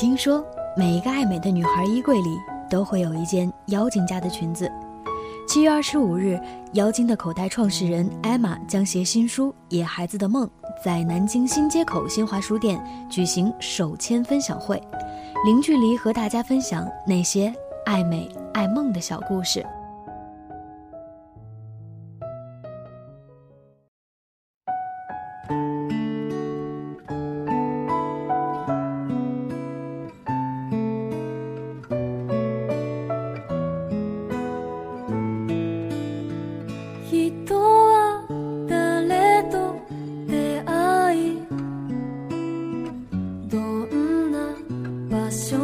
听说每一个爱美的女孩衣柜里都会有一件妖精家的裙子。七月二十五日，妖精的口袋创始人艾玛将携新书《野孩子的梦》在南京新街口新华书店举行手签分享会，零距离和大家分享那些爱美爱梦的小故事。各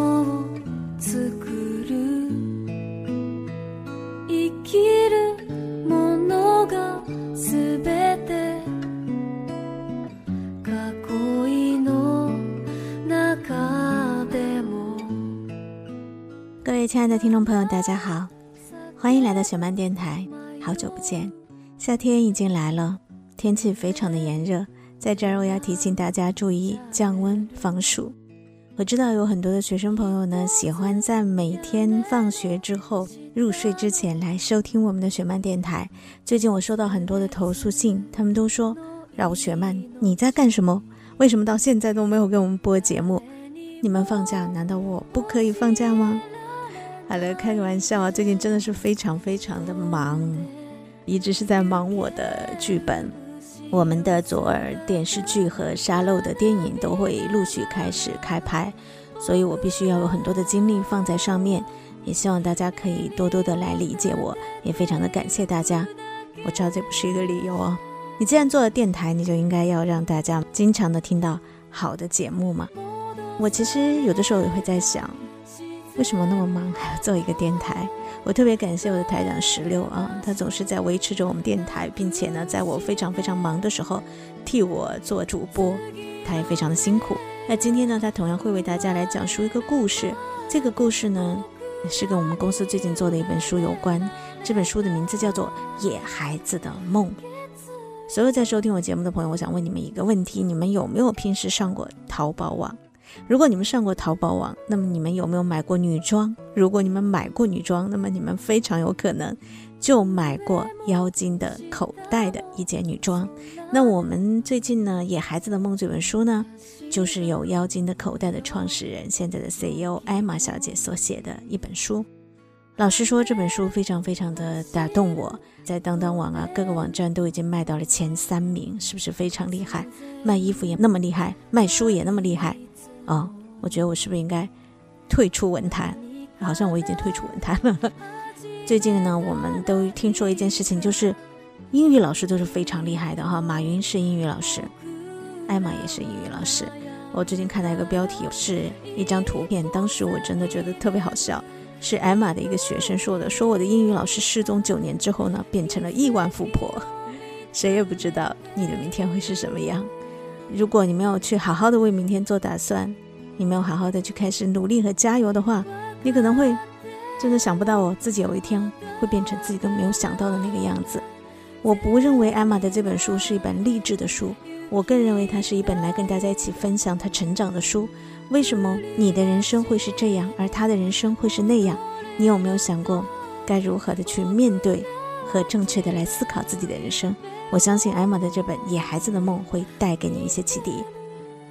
位亲爱的听众朋友，大家好，欢迎来到雪漫电台。好久不见，夏天已经来了，天气非常的炎热，在这儿我要提醒大家注意降温防暑。我知道有很多的学生朋友呢，喜欢在每天放学之后入睡之前来收听我们的雪漫电台。最近我收到很多的投诉信，他们都说：“让雪漫你在干什么？为什么到现在都没有给我们播节目？你们放假，难道我不可以放假吗？”好了，开个玩笑啊！最近真的是非常非常的忙，一直是在忙我的剧本。我们的左耳电视剧和沙漏的电影都会陆续开始开拍，所以我必须要有很多的精力放在上面。也希望大家可以多多的来理解我，也非常的感谢大家。我知道这不是一个理由哦。你既然做了电台，你就应该要让大家经常的听到好的节目嘛。我其实有的时候也会在想。为什么那么忙还要做一个电台？我特别感谢我的台长石榴啊，他总是在维持着我们电台，并且呢，在我非常非常忙的时候替我做主播，他也非常的辛苦。那今天呢，他同样会为大家来讲述一个故事。这个故事呢，是跟我们公司最近做的一本书有关。这本书的名字叫做《野孩子的梦》。所有在收听我节目的朋友，我想问你们一个问题：你们有没有平时上过淘宝网？如果你们上过淘宝网，那么你们有没有买过女装？如果你们买过女装，那么你们非常有可能就买过妖精的口袋的一件女装。那我们最近呢，《野孩子的梦》这本书呢，就是由妖精的口袋的创始人、现在的 CEO 艾玛小姐所写的一本书。老实说，这本书非常非常的打动我，在当当网啊各个网站都已经卖到了前三名，是不是非常厉害？卖衣服也那么厉害，卖书也那么厉害。哦，我觉得我是不是应该退出文坛？好像我已经退出文坛了。最近呢，我们都听说一件事情，就是英语老师都是非常厉害的哈。马云是英语老师，艾玛也是英语老师。我最近看到一个标题，是一张图片，当时我真的觉得特别好笑，是艾玛的一个学生说的，说我的英语老师失踪九年之后呢，变成了亿万富婆。谁也不知道你的明天会是什么样。如果你没有去好好的为明天做打算，你没有好好的去开始努力和加油的话，你可能会真的想不到哦，自己有一天会变成自己都没有想到的那个样子。我不认为艾玛的这本书是一本励志的书，我更认为它是一本来跟大家一起分享他成长的书。为什么你的人生会是这样，而他的人生会是那样？你有没有想过该如何的去面对和正确的来思考自己的人生？我相信艾玛的这本《野孩子的梦》会带给你一些启迪，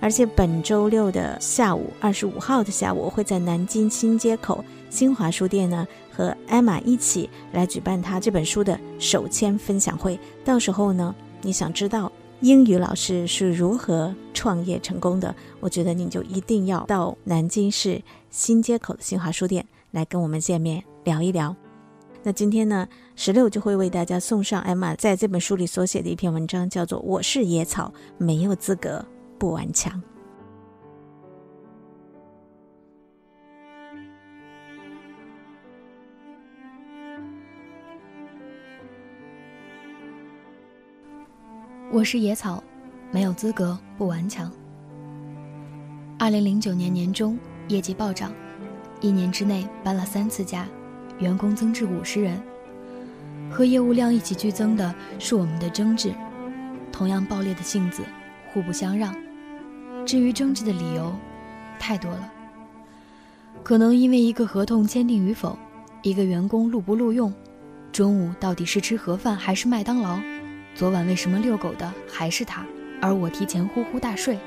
而且本周六的下午，二十五号的下午，我会在南京新街口新华书店呢，和艾玛一起来举办他这本书的手签分享会。到时候呢，你想知道英语老师是如何创业成功的，我觉得你就一定要到南京市新街口的新华书店来跟我们见面聊一聊。那今天呢，十六就会为大家送上艾玛在这本书里所写的一篇文章，叫做《我是野草，没有资格不顽强》。我是野草，没有资格不顽强。二零零九年年中，业绩暴涨，一年之内搬了三次家。员工增至五十人，和业务量一起剧增的是我们的争执，同样暴烈的性子，互不相让。至于争执的理由，太多了，可能因为一个合同签订与否，一个员工录不录用，中午到底是吃盒饭还是麦当劳，昨晚为什么遛狗的还是他，而我提前呼呼大睡。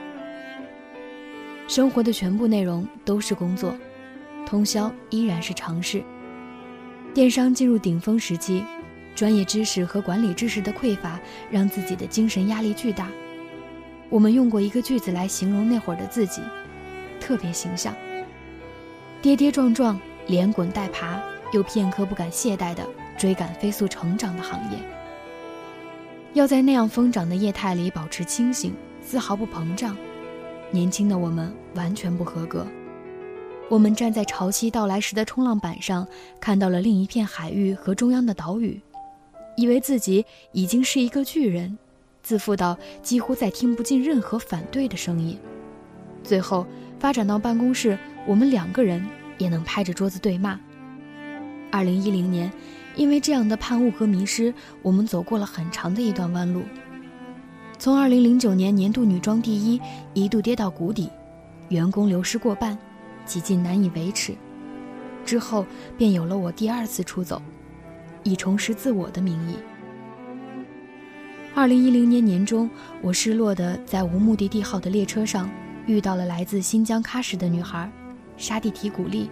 生活的全部内容都是工作，通宵依然是常事。电商进入顶峰时期，专业知识和管理知识的匮乏让自己的精神压力巨大。我们用过一个句子来形容那会儿的自己，特别形象：跌跌撞撞、连滚带爬，又片刻不敢懈怠地追赶飞速成长的行业。要在那样疯长的业态里保持清醒，丝毫不膨胀。年轻的我们完全不合格。我们站在潮汐到来时的冲浪板上，看到了另一片海域和中央的岛屿，以为自己已经是一个巨人，自负到几乎再听不进任何反对的声音。最后发展到办公室，我们两个人也能拍着桌子对骂。二零一零年，因为这样的叛悟和迷失，我们走过了很长的一段弯路。从2009年年度女装第一一度跌到谷底，员工流失过半，几近难以维持。之后便有了我第二次出走，以重拾自我的名义。2010年年中，我失落的在无目的地号的列车上遇到了来自新疆喀什的女孩沙蒂提古丽，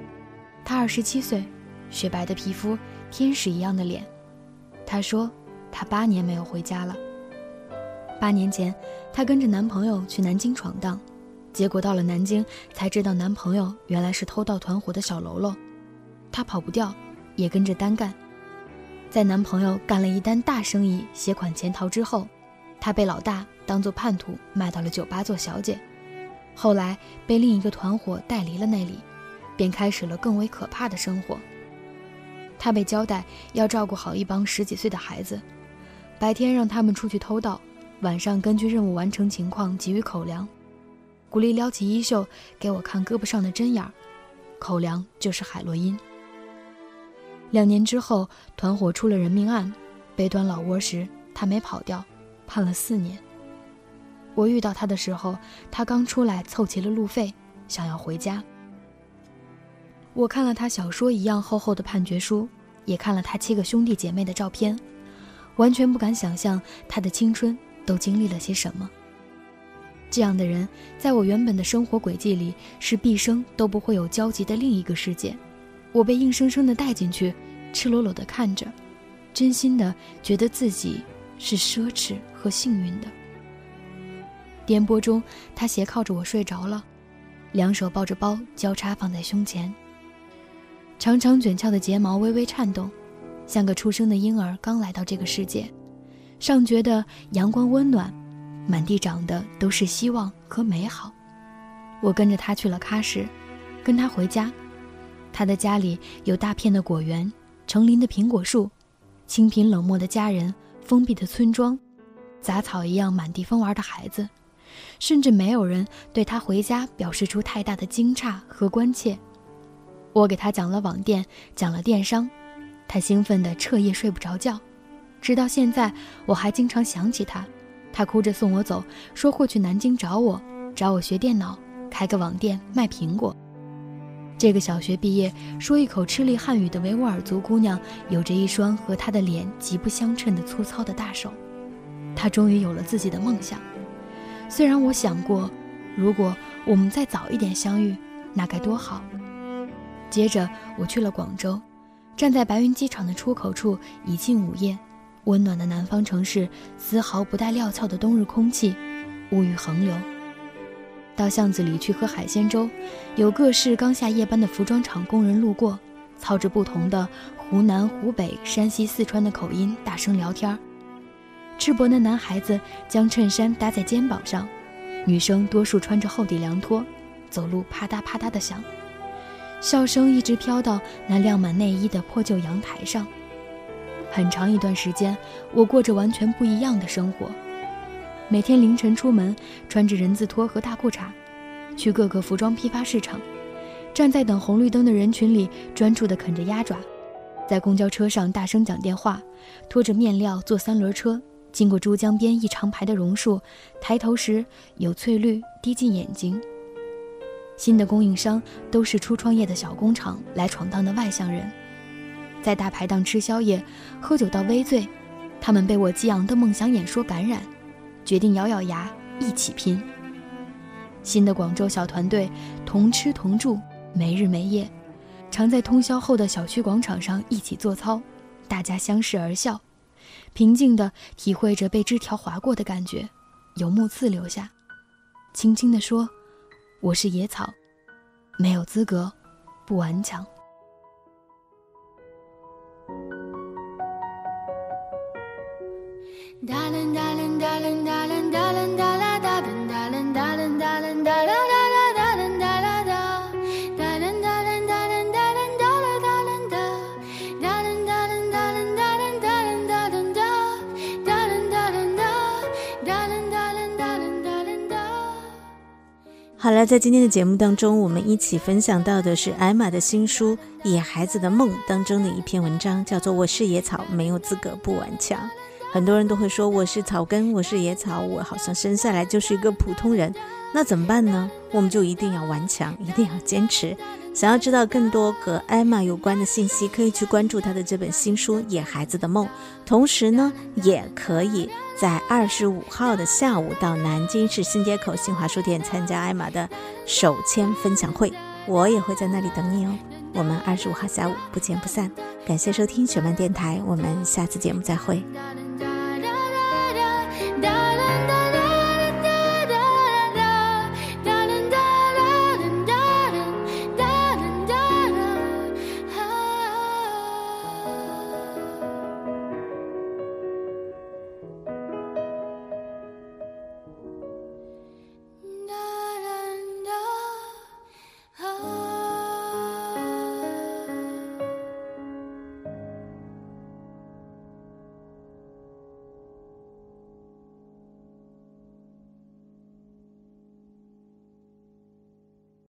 她27岁，雪白的皮肤，天使一样的脸。她说，她八年没有回家了。八年前，她跟着男朋友去南京闯荡，结果到了南京才知道男朋友原来是偷盗团伙的小喽啰。她跑不掉，也跟着单干。在男朋友干了一单大生意，携款潜逃之后，她被老大当作叛徒卖到了酒吧做小姐，后来被另一个团伙带离了那里，便开始了更为可怕的生活。她被交代要照顾好一帮十几岁的孩子，白天让他们出去偷盗。晚上根据任务完成情况给予口粮，古丽撩起衣袖给我看胳膊上的针眼儿，口粮就是海洛因。两年之后，团伙出了人命案，被端老窝时他没跑掉，判了四年。我遇到他的时候，他刚出来凑齐了路费，想要回家。我看了他小说一样厚厚的判决书，也看了他七个兄弟姐妹的照片，完全不敢想象他的青春。都经历了些什么？这样的人，在我原本的生活轨迹里，是毕生都不会有交集的另一个世界。我被硬生生的带进去，赤裸裸的看着，真心的觉得自己是奢侈和幸运的。颠簸中，他斜靠着我睡着了，两手抱着包交叉放在胸前，长长卷翘的睫毛微微颤动，像个出生的婴儿刚来到这个世界。尚觉得阳光温暖，满地长的都是希望和美好。我跟着他去了喀什，跟他回家。他的家里有大片的果园，成林的苹果树，清贫冷漠的家人，封闭的村庄，杂草一样满地疯玩的孩子，甚至没有人对他回家表示出太大的惊诧和关切。我给他讲了网店，讲了电商，他兴奋得彻夜睡不着觉。直到现在，我还经常想起他。他哭着送我走，说会去南京找我，找我学电脑，开个网店卖苹果。这个小学毕业、说一口吃力汉语的维吾尔族姑娘，有着一双和她的脸极不相称的粗糙的大手。她终于有了自己的梦想。虽然我想过，如果我们再早一点相遇，那该多好。接着我去了广州，站在白云机场的出口处，已近午夜。温暖的南方城市，丝毫不带料峭的冬日空气，物欲横流。到巷子里去喝海鲜粥，有各式刚下夜班的服装厂工人路过，操着不同的湖南、湖北、山西、四川的口音，大声聊天。赤膊的男孩子将衬衫搭在肩膀上，女生多数穿着厚底凉拖，走路啪嗒啪嗒的响，笑声一直飘到那晾满内衣的破旧阳台上。很长一段时间，我过着完全不一样的生活。每天凌晨出门，穿着人字拖和大裤衩，去各个服装批发市场，站在等红绿灯的人群里，专注地啃着鸭爪，在公交车上大声讲电话，拖着面料坐三轮车，经过珠江边一长排的榕树，抬头时有翠绿滴进眼睛。新的供应商都是初创业的小工厂来闯荡的外乡人，在大排档吃宵夜、喝酒到微醉，他们被我激昂的梦想演说感染，决定咬咬牙一起拼。新的广州小团队同吃同住，没日没夜，常在通宵后的小区广场上一起做操，大家相视而笑，平静地体会着被枝条划过的感觉，有木刺留下，轻轻地说。我是野草，没有资格，不顽强。好了，在今天的节目当中，我们一起分享到的是艾玛的新书《野孩子的梦》当中的一篇文章，叫做《我是野草，没有资格不顽强》。很多人都会说我是草根，我是野草，我好像生下来就是一个普通人，那怎么办呢？我们就一定要顽强，一定要坚持。想要知道更多和艾玛有关的信息，可以去关注她的这本新书《野孩子的梦》，同时呢，也可以在二十五号的下午到南京市新街口新华书店参加艾玛的手签分享会，我也会在那里等你哦。我们二十五号下午不见不散。感谢收听雪漫电台，我们下次节目再会。